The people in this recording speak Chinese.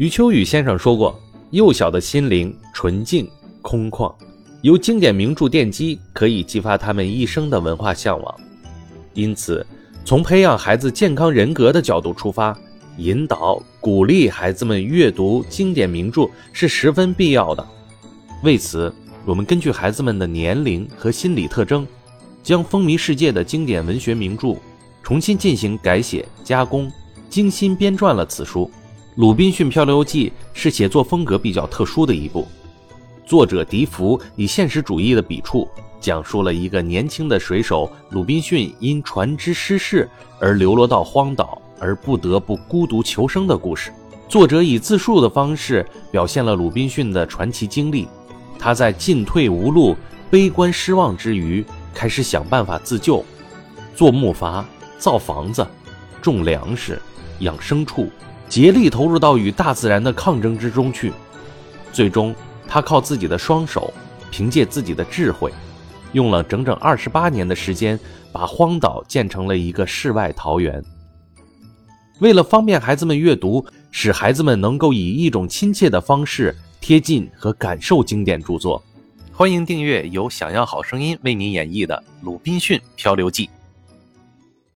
余秋雨先生说过：“幼小的心灵纯净空旷，由经典名著奠基，可以激发他们一生的文化向往。因此，从培养孩子健康人格的角度出发，引导鼓励孩子们阅读经典名著是十分必要的。为此，我们根据孩子们的年龄和心理特征，将风靡世界的经典文学名著重新进行改写加工，精心编撰了此书。”《鲁滨逊漂流记》是写作风格比较特殊的一部，作者笛福以现实主义的笔触，讲述了一个年轻的水手鲁滨逊因船只失事而流落到荒岛，而不得不孤独求生的故事。作者以自述的方式表现了鲁滨逊的传奇经历。他在进退无路、悲观失望之余，开始想办法自救，做木筏、造房子、种粮食、养牲畜。竭力投入到与大自然的抗争之中去，最终他靠自己的双手，凭借自己的智慧，用了整整二十八年的时间，把荒岛建成了一个世外桃源。为了方便孩子们阅读，使孩子们能够以一种亲切的方式贴近和感受经典著作，欢迎订阅由想要好声音为您演绎的《鲁滨逊漂流记》。